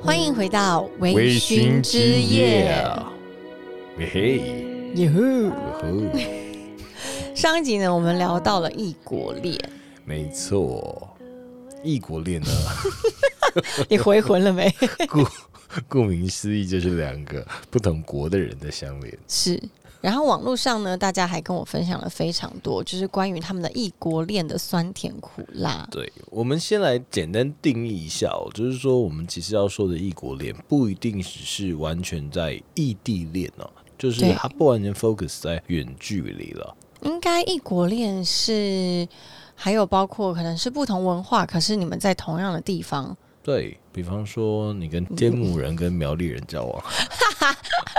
欢迎回到微微醺之夜。，嘿 上一集呢，我们聊到了异国恋，没错，异国恋呢，你回魂了没？顾顾名思义就是两个不同国的人的相恋。是。然后网络上呢，大家还跟我分享了非常多，就是关于他们的异国恋的酸甜苦辣。对，我们先来简单定义一下哦，就是说我们其实要说的异国恋，不一定只是完全在异地恋哦，就是对它不完全 focus 在远距离了。应该异国恋是还有包括可能是不同文化，可是你们在同样的地方，对比方说，你跟天母人跟苗栗人交往，就 是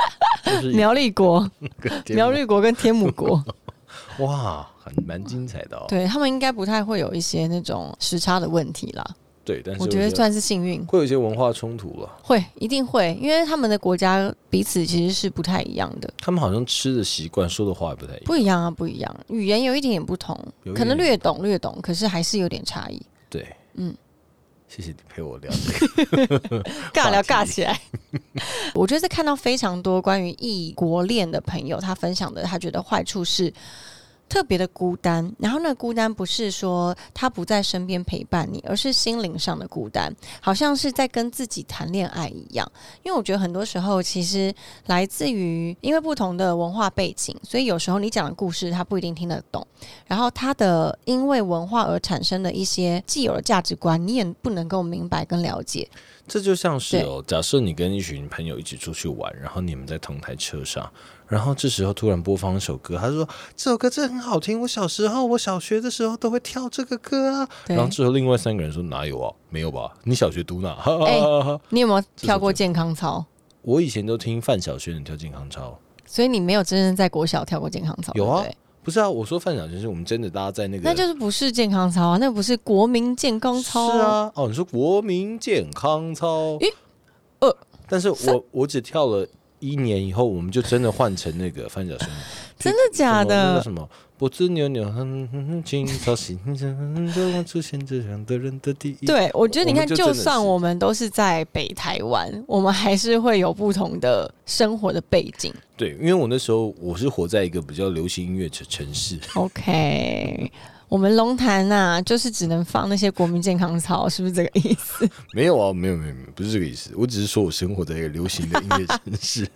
苗栗国、苗栗国跟天母国，哇，很蛮精彩的哦。对他们应该不太会有一些那种时差的问题啦。对，但是我觉得算是幸运，会有一些文化冲突了。会一定会，因为他们的国家彼此其实是不太一样的，他们好像吃的习惯、说的话也不太一样。不一样啊，不一样，语言有一点点不同可能略懂略懂，可是还是有点差异。对，嗯，谢谢你陪我聊这个。尬聊尬起来。我觉得在看到非常多关于异国恋的朋友，他分享的，他觉得坏处是特别的孤单。然后那孤单不是说他不在身边陪伴你，而是心灵上的孤单，好像是在跟自己谈恋爱一样。因为我觉得很多时候其实来自于因为不同的文化背景，所以有时候你讲的故事他不一定听得懂，然后他的因为文化而产生的一些既有的价值观，你也不能够明白跟了解。这就像是哦，假设你跟一群朋友一起出去玩，然后你们在同台车上，然后这时候突然播放一首歌，他说这首歌真的很好听，我小时候我小学的时候都会跳这个歌啊。然后之后另外三个人说哪有啊？没有吧？你小学读哪？哎你有没有跳过健康操？我以前都听范晓萱的跳健康操。所以你没有真正在国小跳过健康操？有啊对不是啊，我说范晓萱是我们真的大家在那个，那就是不是健康操啊，那不是国民健康操。是，啊，哦，你说国民健康操，一二，但是我我只跳了一年以后，我们就真的换成那个范晓萱，真的假的那？什么脖子扭扭，哼哼哼，青草心上，就我出现这样的人的第一。对，我觉得你看，就算我们都是在北台湾，我们还是会有不同的生活的背景。对，因为我那时候我是活在一个比较流行音乐的城市，OK，我们龙潭呐，就是只能放那些国民健康操，是不是这个意思？没有啊，没有没有没有，不是这个意思，我只是说我生活在一个流行的音乐城市。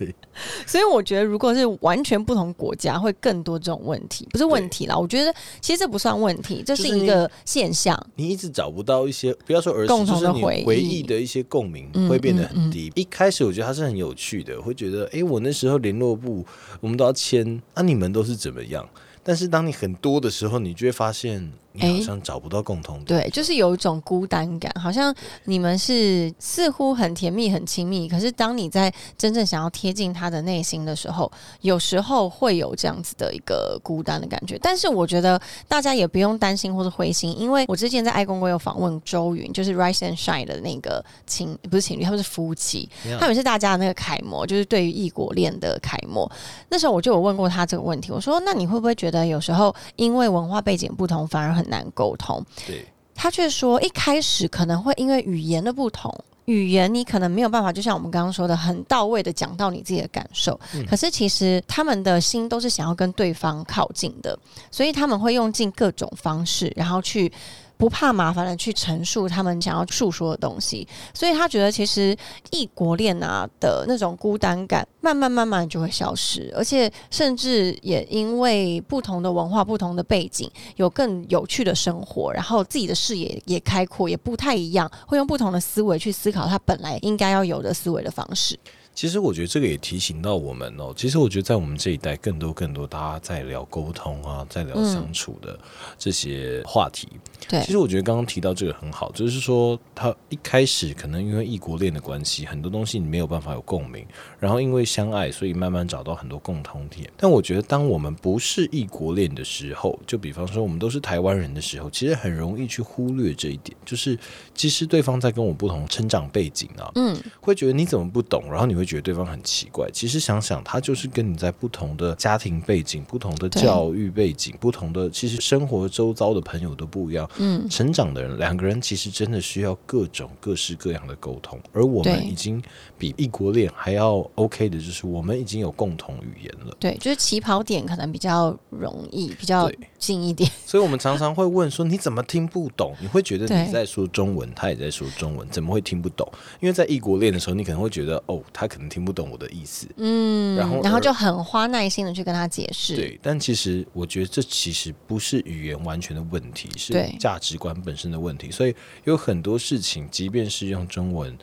所以我觉得，如果是完全不同国家，会更多这种问题，不是问题啦。我觉得其实这不算问题，这是一个现象。你一直找不到一些，不要说儿时，共同的就是你回忆回忆的一些共鸣嗯会变得嗯嗯很低。一开始我觉得它是很有趣的，会觉得，哎，我那时候联络部我们都要签，啊，你们都是怎么样？但是当你很多的时候，你就会发现，你好像找不到共同点。对，就是有一种孤单感，好像你们是似乎很甜蜜、很亲密，可是当你在真正想要贴近他的内心的时候，有时候会有这样子的一个孤单的感觉。但是我觉得大家也不用担心或者灰心，因为我之前在爱公公有访问周云，就是 Rise and Shine 的那个情不是情侣，他们是夫妻，他们是大家的那个楷模，就是对于异国恋的楷模。那时候我就有问过他这个问题，我说：“那你会不会觉得有时候因为文化背景不同，反而很难沟通？”对，他却说，一开始可能会因为语言的不同，语言你可能没有办法，就像我们刚刚说的，很到位的讲到你自己的感受。嗯可是其实他们的心都是想要跟对方靠近的，所以他们会用尽各种方式，然后去。不怕麻烦的去陈述他们想要诉说的东西，所以他觉得其实异国恋啊的那种孤单感，慢慢慢慢就会消失，而且甚至也因为不同的文化、不同的背景，有更有趣的生活，然后自己的视野也开阔，也不太一样，会用不同的思维去思考他本来应该要有的思维的方式。其实我觉得这个也提醒到我们哦。其实我觉得在我们这一代，更多更多大家在聊沟通啊，在聊嗯相处的这些话题。对其实我觉得刚刚提到这个很好，就是说他一开始可能因为异国恋的关系，很多东西你没有办法有共鸣，然后因为相爱，所以慢慢找到很多共同点。但我觉得当我们不是异国恋的时候，就比方说我们都是台湾人的时候，其实很容易去忽略这一点，就是其实对方在跟我不同成长背景啊，嗯，会觉得你怎么不懂，然后你会觉得对方很奇怪。其实想想，他就是跟你在不同的家庭背景、不同的教育背景、不同的其实生活周遭的朋友都不一样。嗯，成长的人，两个人其实真的需要各种各式各样的沟通，而我们已经比异国恋还要 OK 的，就是我们已经有共同语言了。对，就是起跑点可能比较容易，比较近一点。所以我们常常会问说：“你怎么听不懂？”你会觉得你在说中文，他也在说中文，怎么会听不懂？因为在异国恋的时候，你可能会觉得哦，他可能听不懂我的意思。嗯，然后然后就很花耐心的去跟他解释。对，但其实我觉得这其实不是语言完全的问题，是价值观本身的问题。所以有很多事情，即便是用中文。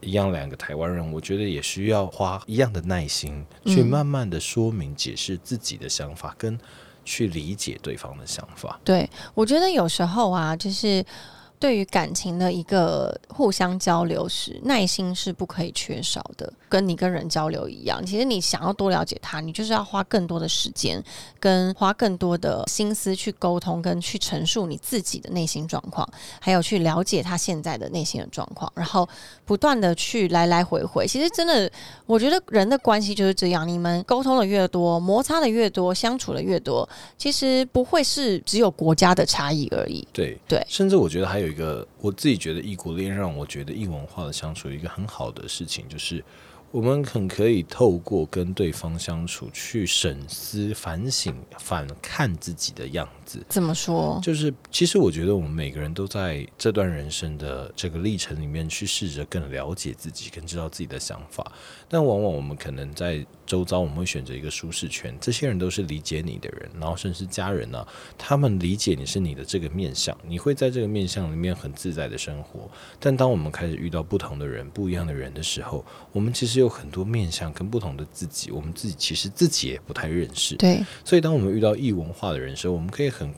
一样，两个台湾人，我觉得也需要花一样的耐心，去嗯慢慢的说明、解释自己的想法，跟去理解对方的想法。对，我觉得有时候啊，就是对于感情的一个互相交流时，耐心是不可以缺少的。跟你跟人交流一样，其实你想要多了解他，你就是要花更多的时间，跟花更多的心思去沟通，跟去陈述你自己的内心状况，还有去了解他现在的内心的状况，然后不断的去来来回回。其实真的，我觉得人的关系就是这样，你们沟通的越多，摩擦的越多，相处的越多，其实不会是只有国家的差异而已。对对甚至我觉得还有一个，我自己觉得异国恋让我觉得异文化的相处有一个很好的事情，就是我们很可以透过跟对方相处，去审思、反省、反看自己的样子。怎么说？就是，其实我觉得我们每个人都在这段人生的这个历程里面，去试着更了解自己，更知道自己的想法。但往往我们可能在周遭，我们会选择一个舒适圈，这些人都是理解你的人，然后甚至是家人呢、他们理解你是你的这个面相，你会在这个面相里面很自在的生活。但当我们开始遇到不同的人、不一样的人的时候，我们其实有很多面相跟不同的自己，我们自己其实自己也不太认识。对，所以，当我们遇到异文化的人时候，我们可以很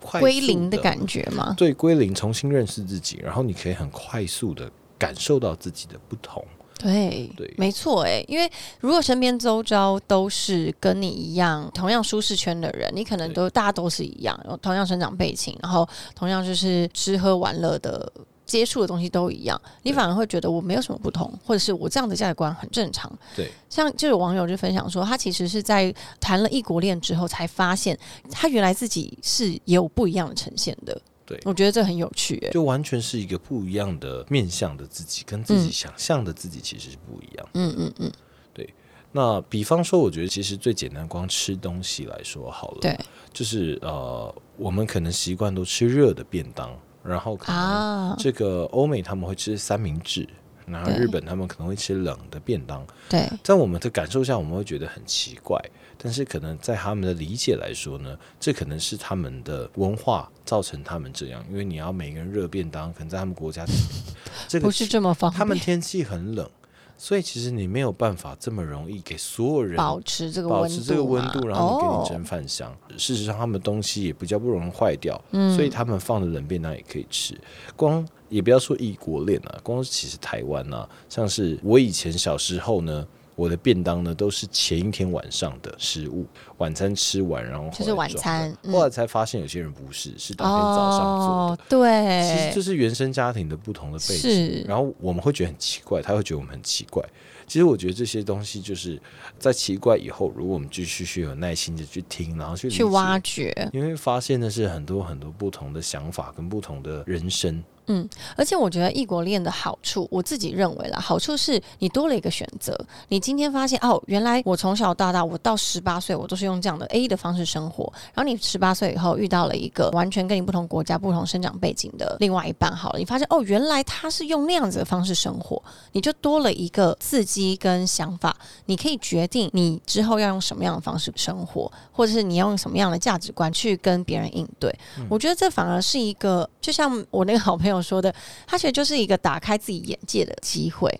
快速归零的感觉吗？对，归零，重新认识自己，然后你可以很快速的感受到自己的不同。对，对没错，哎，因为如果身边周遭都是跟你一样同样舒适圈的人，你可能都大家都是一样，有同样生长背景，然后同样就是吃喝玩乐的。接触的东西都一样，你反而会觉得我没有什么不同，或者是我这样的价值观很正常。对，像就有网友就分享说，他其实是在谈了异国恋之后，才发现他原来自己是也有不一样的呈现的。对。我觉得这很有趣、欸。就完全是一个不一样的面向的自己，跟自己嗯想象的自己其实是不一样。嗯嗯嗯，对。那比方说，我觉得其实最简单，光吃东西来说好了，对，就是呃，我们可能习惯都吃热的便当，然后可能啊，这个欧美他们会吃三明治，然后日本他们可能会吃冷的便当。对。在我们的感受下，我们会觉得很奇怪，但是可能在他们的理解来说呢，这可能是他们的文化造成他们这样，因为你要每个人热便当，可能在他们国家，这个不是这么方便，他们天气很冷，所以其实你没有办法这么容易给所有人保持这个温度，保持这个温度，然后你给哦你蒸饭香。事实上，他们东西也比较不容易坏掉，嗯所以他们放的冷便当也可以吃。光也不要说异国恋啊，光其实台湾啊，像是我以前小时候呢。我的便当呢，都是前一天晚上的食物，晚餐吃完，然后就是晚餐嗯后来才发现有些人不是，是当天早上做的。哦，其，实这是原生家庭的不同的背景，然后我们会觉得很奇怪，他会觉得我们很奇怪。其实我觉得这些东西就是在奇怪以后，如果我们继续去有耐心的去听，然后去去挖，掘。你会发现的是很多很多不同的想法跟不同的人生。嗯而且我觉得异国恋的好处，我自己认为啦，好处是你多了一个选择。你今天发现哦，原来我从小到大，我到十八岁，我都是用这样的 A 的方式生活。然后你十八岁以后遇到了一个完全跟你不同国家、不同生长背景的另外一半，好了，你发现哦，原来他是用那样子的方式生活，你就多了一个刺激跟想法，你可以决定你之后要用什么样的方式生活，或者是你要用什么样的价值观去跟别人应对。我觉得这反而是一个，就像我那个好朋友有说的，他其实就是一个打开自己眼界的机会。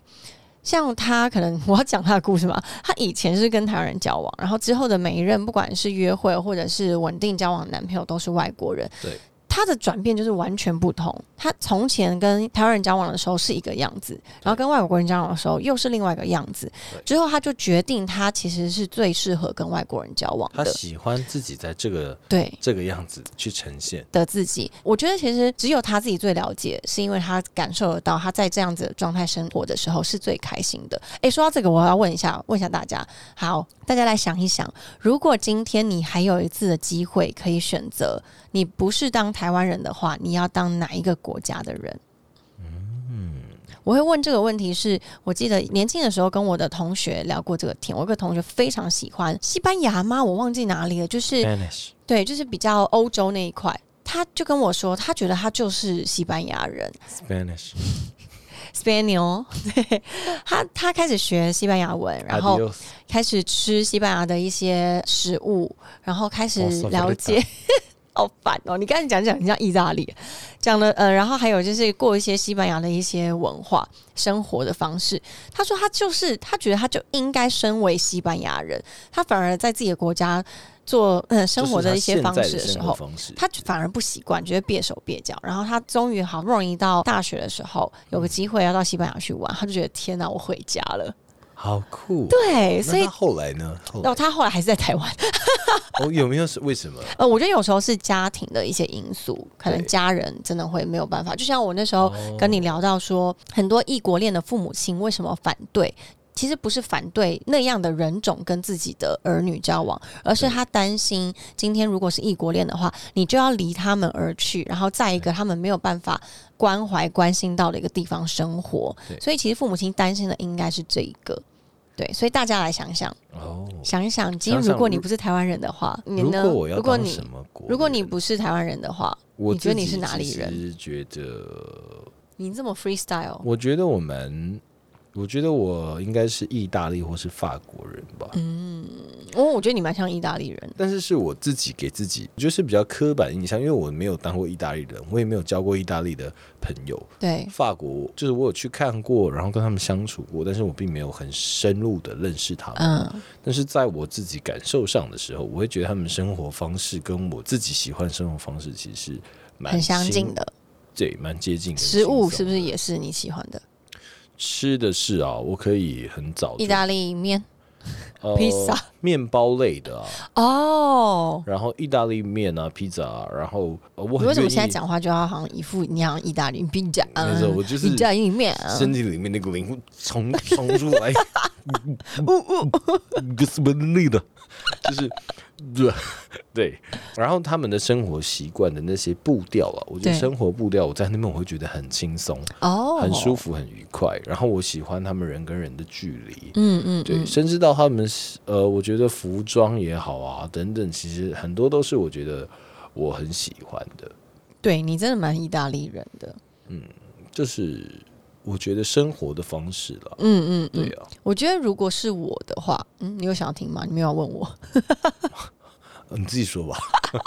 像他可能 我要讲他的故事嘛，他以前是跟台湾人交往，然后之后的每一任不管是约会或者是稳定交往的男朋友都是外国人。对。他的转变就是完全不同。他从前跟台湾人交往的时候是一个样子，然后跟外国人交往的时候又是另外一个样子。之后他就决定，他其实是最适合跟外国人交往的。他喜欢自己在这个对这个样子去呈现。的自己，我觉得其实只有他自己最了解，是因为他感受得到他在这样子的状态生活的时候是最开心的。诶，说到这个，我要问一下，问一下大家，好，大家来想一想，如果今天你还有一次的机会可以选择，你不是当台湾人的话，你要当哪一个国家的人？我会问这个问题是，我记得年轻的时候跟我的同学聊过这个天，我有个同学非常喜欢西班牙吗？我忘记哪里了，就是。对，就是比较欧洲那一块。他就跟我说，他觉得他就是西班牙人 Spanish，，Spaniel。对，他他开始学西班牙文，然后开始吃西班牙的一些食物，然后开始了解。好烦哦！你刚才讲讲，你像意大利讲了，呃，然后还有就是过一些西班牙的一些文化生活的方式。他说他就是他觉得他就应该身为西班牙人，他反而在自己的国家做呃生活的一些方式的时候，他反而不习惯，觉得别手别脚。然后他终于好不容易到大学的时候，有个机会要到西班牙去玩，他就觉得天哪，我回家了。好酷。对，所以他后来呢？后来然后他后来还是在台湾。哦，有没有是为什么？呃，我觉得有时候是家庭的一些因素，可能家人真的会没有办法。就像我那时候哦跟你聊到说，很多异国恋的父母亲为什么反对？其实不是反对那样的人种跟自己的儿女交往，而是他担心今天如果是异国恋的话，你就要离他们而去，然后再一个他们没有办法关怀、关心到的一个地方生活。所以其实父母亲担心的应该是这一个。对，所以大家来想想，哦，想一想，今天如果你不是台湾人的话，你呢？如果我要如果你？如果你不是台湾人的话，我你觉得你是哪里人？觉得，你这么 freestyle，我觉得我们，我觉得我应该是意大利或是法国人吧。嗯哦，我觉得你蛮像意大利人。但是是我自己给自己，就是比较刻板印象，因为我没有当过意大利人，我也没有交过意大利的朋友。对，法国就是我有去看过，然后跟他们相处过，但是我并没有很深入的认识他们。嗯，但是在我自己感受上的时候，我会觉得他们生活方式跟我自己喜欢的生活方式其实是蛮很相近，的。对，蛮接近的。食物是不是也是你喜欢的？吃的是啊？我可以很早意大利面呃 披萨面包类的啊，哦。然后意大利面啊、披萨啊，然后、呃、我很为什么愿现在讲话就要好像一副你好像意大利披萨？没错我就是意大利面啊，身体里面那个灵魂冲冲出来，个什么力的，就是对对。然后他们的生活习惯的那些步调啊，我觉得生活步调，我在那边我会觉得很轻松、哦，很舒。服、很愉快。然后我喜欢他们人跟人的距离。嗯嗯，对，甚至到他们呃，我觉得服装也好啊，等等，其实很多都是我觉得我很喜欢的。对你真的蛮意大利人的。嗯就是我觉得生活的方式了。嗯嗯嗯，对啊，我觉得如果是我的话，嗯，你有想要听吗？你没有要问我。你自己说吧。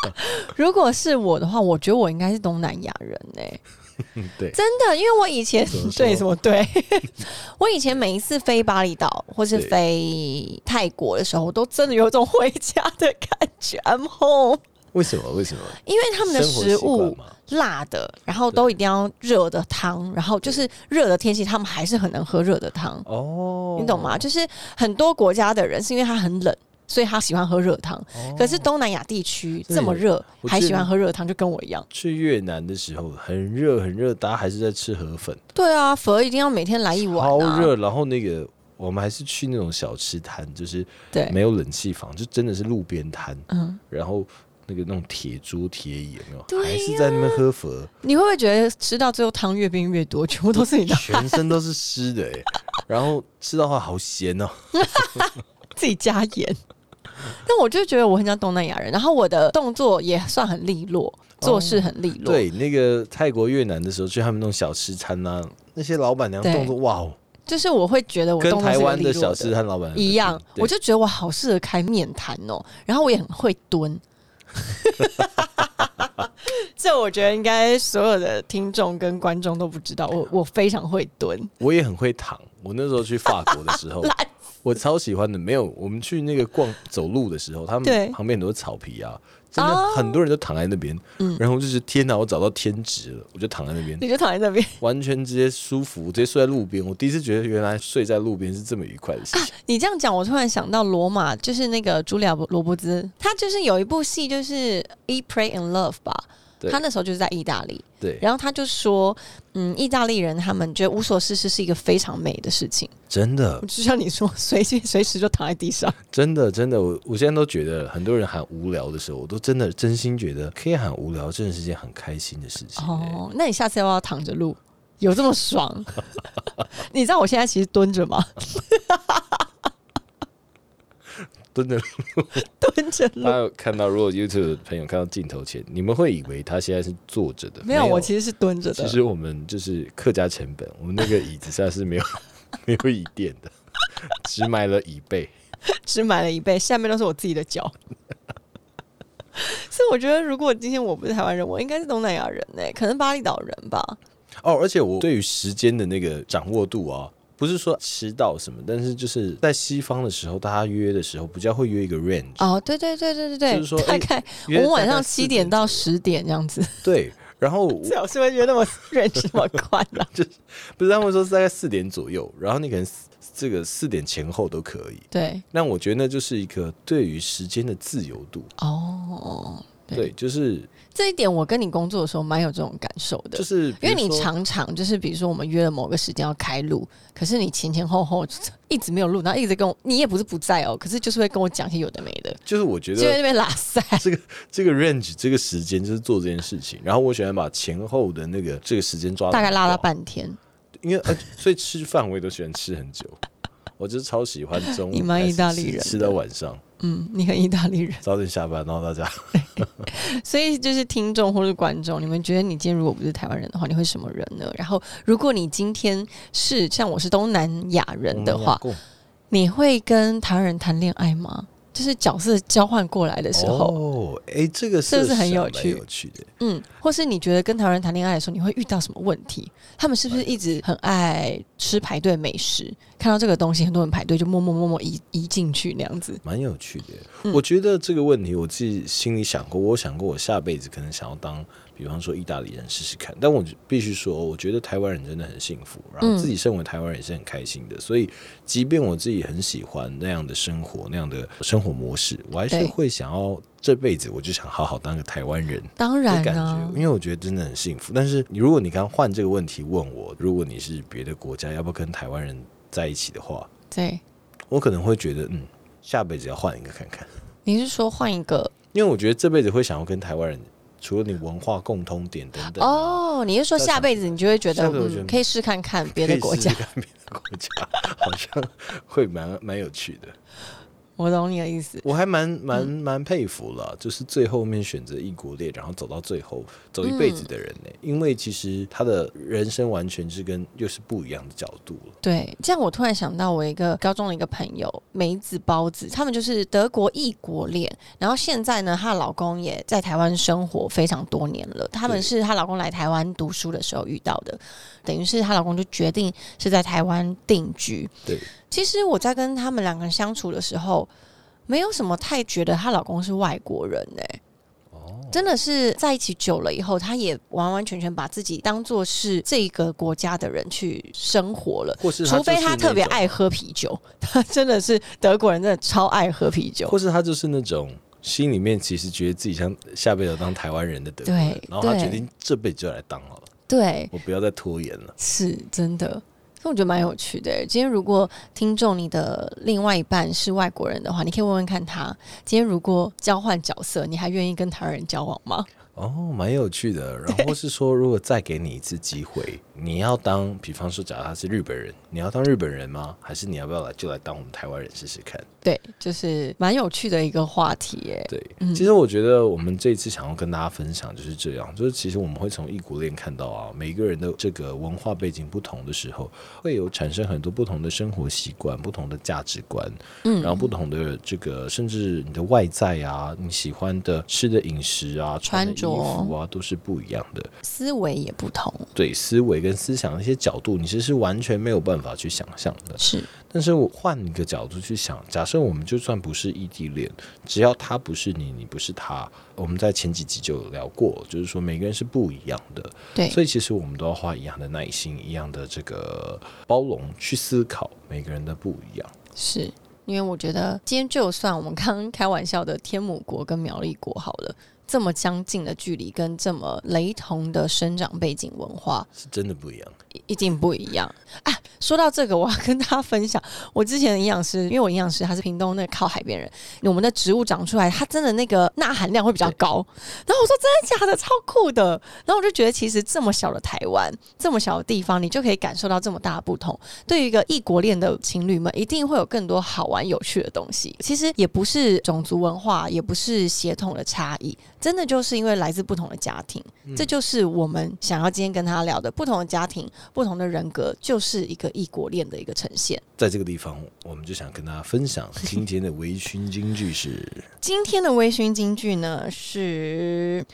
如果是我的话，我觉得我应该是东南亚人呢、嗯，对，真的，因为我以前对什么对，我以前每一次飞巴厘岛或是飞泰国的时候，我都真的有种回家的感觉，I'm home。为什么？为什么？因为他们的食物辣的，然后都一定要热的汤，然后就是热的天气，他们还是很能喝热的汤，哦，你懂吗？就是很多国家的人是因为他很冷。所以他喜欢喝热汤，可是东南亚地区这么热，还喜欢喝热汤，就跟我一样。去越南的时候很热很热，大家还是在吃河粉，对啊，佛一定要每天来一碗、啊，超热。然后那个我们还是去那种小吃摊，就是对，没有冷气房，就真的是路边摊，嗯，然后那个那种铁桌铁椅有没有？对呀还是在那边喝佛，你会不会觉得吃到最后汤越变越多，全部都是你的 全身都是湿的哎、然后吃到话好咸哦。自己加盐？但我就觉得我很像东南亚人，然后我的动作也算很利落，做事很利落。对，那个泰国越南的时候去他们那种小吃摊啊，那些老板娘对动作哇哦，就是我会觉得我跟动作是有台湾利的的小吃摊老板很一样，对我就觉得我好适合开面摊哦，然后我也很会蹲。这我觉得应该所有的听众跟观众都不知道，我我非常会蹲。我也很会躺。我那时候去法国的时候，我超喜欢的。没有，我们去那个逛走路的时候，他们旁边很多草皮啊，真的哦很多人都躺在那边。嗯然后就是天哪，我找到天职了，我就躺在那边，你就躺在那边。完全直接舒服，直接睡在路边。我第一次觉得原来睡在路边是这么愉快的事情。你这样讲，我突然想到罗马，就是那个茱莉亚·罗伯兹，他就是有一部戏，就是《Eat, Pray and Love》吧。对他那时候就是在意大利，对，然后他就说，嗯，意大利人他们觉得无所事事是一个非常美的事情，真的，就像你说，随时随时就躺在地上。真的，真的，我我现在都觉得，很多人喊无聊的时候，我都真的真心觉得，可以喊无聊，真的是件很开心的事情、欸。哦，那你下次要不要躺着录？有这么爽？你知道我现在其实蹲着吗？蹲着录 大。家有看到，如果 YouTube 的朋友看到镜头前，你们会以为他现在是坐着的，没有，我其实是蹲着的。其实我们就是客家成本，我们那个椅子上是没有 没有椅垫的，只买了椅背。只买了椅背，下面都是我自己的脚。所以我觉得，如果今天我不是台湾人，我应该是东南亚人呢、可能巴厘岛人吧。哦，而且我对于时间的那个掌握度啊，不是说迟到什么，但是就是在西方的时候，大家约的时候比较会约一个 range，、哦，对对对对对对，就是说哎大概我们晚大概4上七点到十点这样子，对，然后 我最好是会约那么 range 那么宽的、不是他们说是大概四点左右，然后你可能这个四点前后都可以。对，那我觉得那就是一个对于时间的自由度，哦，对。对，就是这一点我跟你工作的时候蛮有这种感受的，就是因为你常常就是比如说我们约了某个时间要开录，可是你前前后后一直没有录，然后一直跟我，你也不是不在哦，可是就是会跟我讲些有的没的，就是我觉得就在那边拉塞。这个这个 range 这个时间就是做这件事情，然后我喜欢把前后的那个这个时间抓大概拉到很高，半天，因为呃，所以吃饭我也都喜欢吃很久，我就是超喜欢中午 你蛮意大利人吃吃到晚上，嗯，你很意大利人，早点下班，然后大家。所以就是听众或是观众，你们觉得你今天如果不是台湾人的话，你会什么人呢？然后如果你今天是像我是东南亚人的话，你会跟台湾人谈恋爱吗？就是角色交换过来的时候，哦，哎，这个是不是很有趣有趣的。嗯，或是你觉得跟台湾人谈恋爱的时候，你会遇到什么问题？他们是不是一直很爱吃排队美食？看到这个东西，很多人排队就默默默默移移进去那样子。蛮有趣的。嗯我觉得这个问题我自己心里想过，我想过我下辈子可能想要当，比方说意大利人试试看。但我必须说，我觉得台湾人真的很幸福，然后自己身为台湾人也是很开心的。所以，即便我自己很喜欢那样的生活、那样的生活模式，我还是会想要这辈子我就想好好当个台湾人。当然感觉，，因为我觉得真的很幸福。但是你如果你刚换这个问题问我，如果你是别的国家，要不要跟台湾人在一起的话，对，我可能会觉得，嗯，下辈子要换一个看看。你是说换一个因为我觉得这辈子会想要跟台湾人，除了你文化共通点等等，哦？你是说下辈子你就会觉得可以试看看别的国家看别的国家，好像会蛮蛮有趣的。我懂你的意思。我还蛮蛮嗯蛮佩服了，就是最后面选择异国恋，然后走到最后走一辈子的人呢、因为其实他的人生完全是跟又是不一样的角度了。对，这样我突然想到，我一个高中的一个朋友梅子包子，他们就是德国异国恋，然后现在呢，她的老公也在台湾生活非常多年了。他们是她老公来台湾读书的时候遇到的，等于是她老公就决定是在台湾定居。对，其实我在跟他们两个人相处的时候，没有什么太觉得她老公是外国人哎、哦，真的是在一起久了以后，她也完完全全把自己当做是这个国家的人去生活了。或是除非就是他特别爱喝啤酒，他 真的是德国人，真的超爱喝啤酒。或是他就是那种心里面其实觉得自己像下辈子当台湾人的德国人对，然后他决定这辈子就来当好了，对，我不要再拖延了。是真的。我觉得蛮有趣的。今天如果听众你的另外一半是外国人的话，你可以问问看他，今天如果交换角色，你还愿意跟台湾人交往吗？哦，蛮有趣的。然后是说，如果再给你一次机会，你要当，比方说，假如他是日本人，你要当日本人吗？还是你要不要来就来当我们台湾人试试看？对，就是蛮有趣的一个话题耶。对，嗯其实我觉得我们这一次想要跟大家分享就是这样，就是其实我们会从异国恋看到啊，每一个人的这个文化背景不同的时候，会有产生很多不同的生活习惯、不同的价值观，嗯然后不同的这个，甚至你的外在啊，你喜欢的吃的饮食啊，穿的衣说服啊，都是不一样的。思维也不同，对思维跟思想的一些角度，你其实是完全没有办法去想象的。是但是我换一个角度去想，假设我们就算不是异地恋，只要他不是你，你不是他，我们在前几集就有聊过，就是说每个人是不一样的，对，所以其实我们都要花一样的耐心、一样的这个包容去思考每个人的不一样。是因为我觉得今天就算我们刚刚开玩笑的天母国跟苗栗国好了。这么相近的距离，跟这么雷同的生长背景文化，是真的不一样，一定不一样啊！说到这个，我要跟大家分享，我之前的营养师，因为我营养师他是屏东那靠海边人，我们的植物长出来，它真的那个钠含量会比较高。然后我说真的假的，超酷的。然后我就觉得，其实这么小的台湾，这么小的地方，你就可以感受到这么大的不同。对于一个异国恋的情侣们，一定会有更多好玩有趣的东西。其实也不是种族文化，也不是血统的差异。真的就是因为来自不同的家庭，这就是我们想要今天跟他聊的。不同的家庭，不同的人格，就是一个异国恋的一个呈现。在这个地方，我们就想跟大家分享今天的微醺金句是：今天的微醺金句呢，是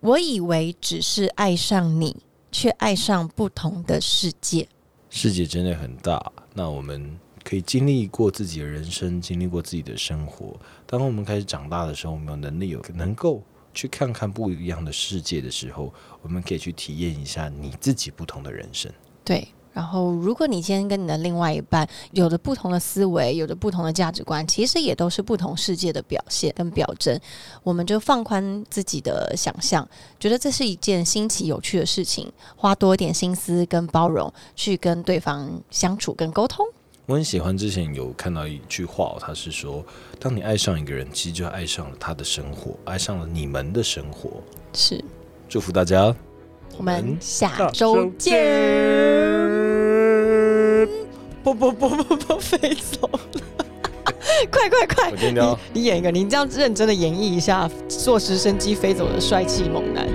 我以为只是爱上你，却爱上不同的世界。世界真的很大，那我们可以经历过自己的人生，经历过自己的生活。当我们开始长大的时候，我们有能力有能够去看看不一样的世界的时候，我们可以去体验一下你自己不同的人生。对，然后如果你今天跟你的另外一半有着不同的思维，有着不同的价值观，其实也都是不同世界的表现跟表征。我们就放宽自己的想象，觉得这是一件新奇有趣的事情，花多一点心思跟包容去跟对方相处跟沟通。我很喜欢之前有看到一句话，他是说，当你爱上一个人，其实就爱上了他的生活，爱上了你们的生活。是，祝福大家，我们下周见。不不不不不，飞走了！快快快！你你演一个，你这样认真的演绎一下坐直升机飞走的帅气猛男。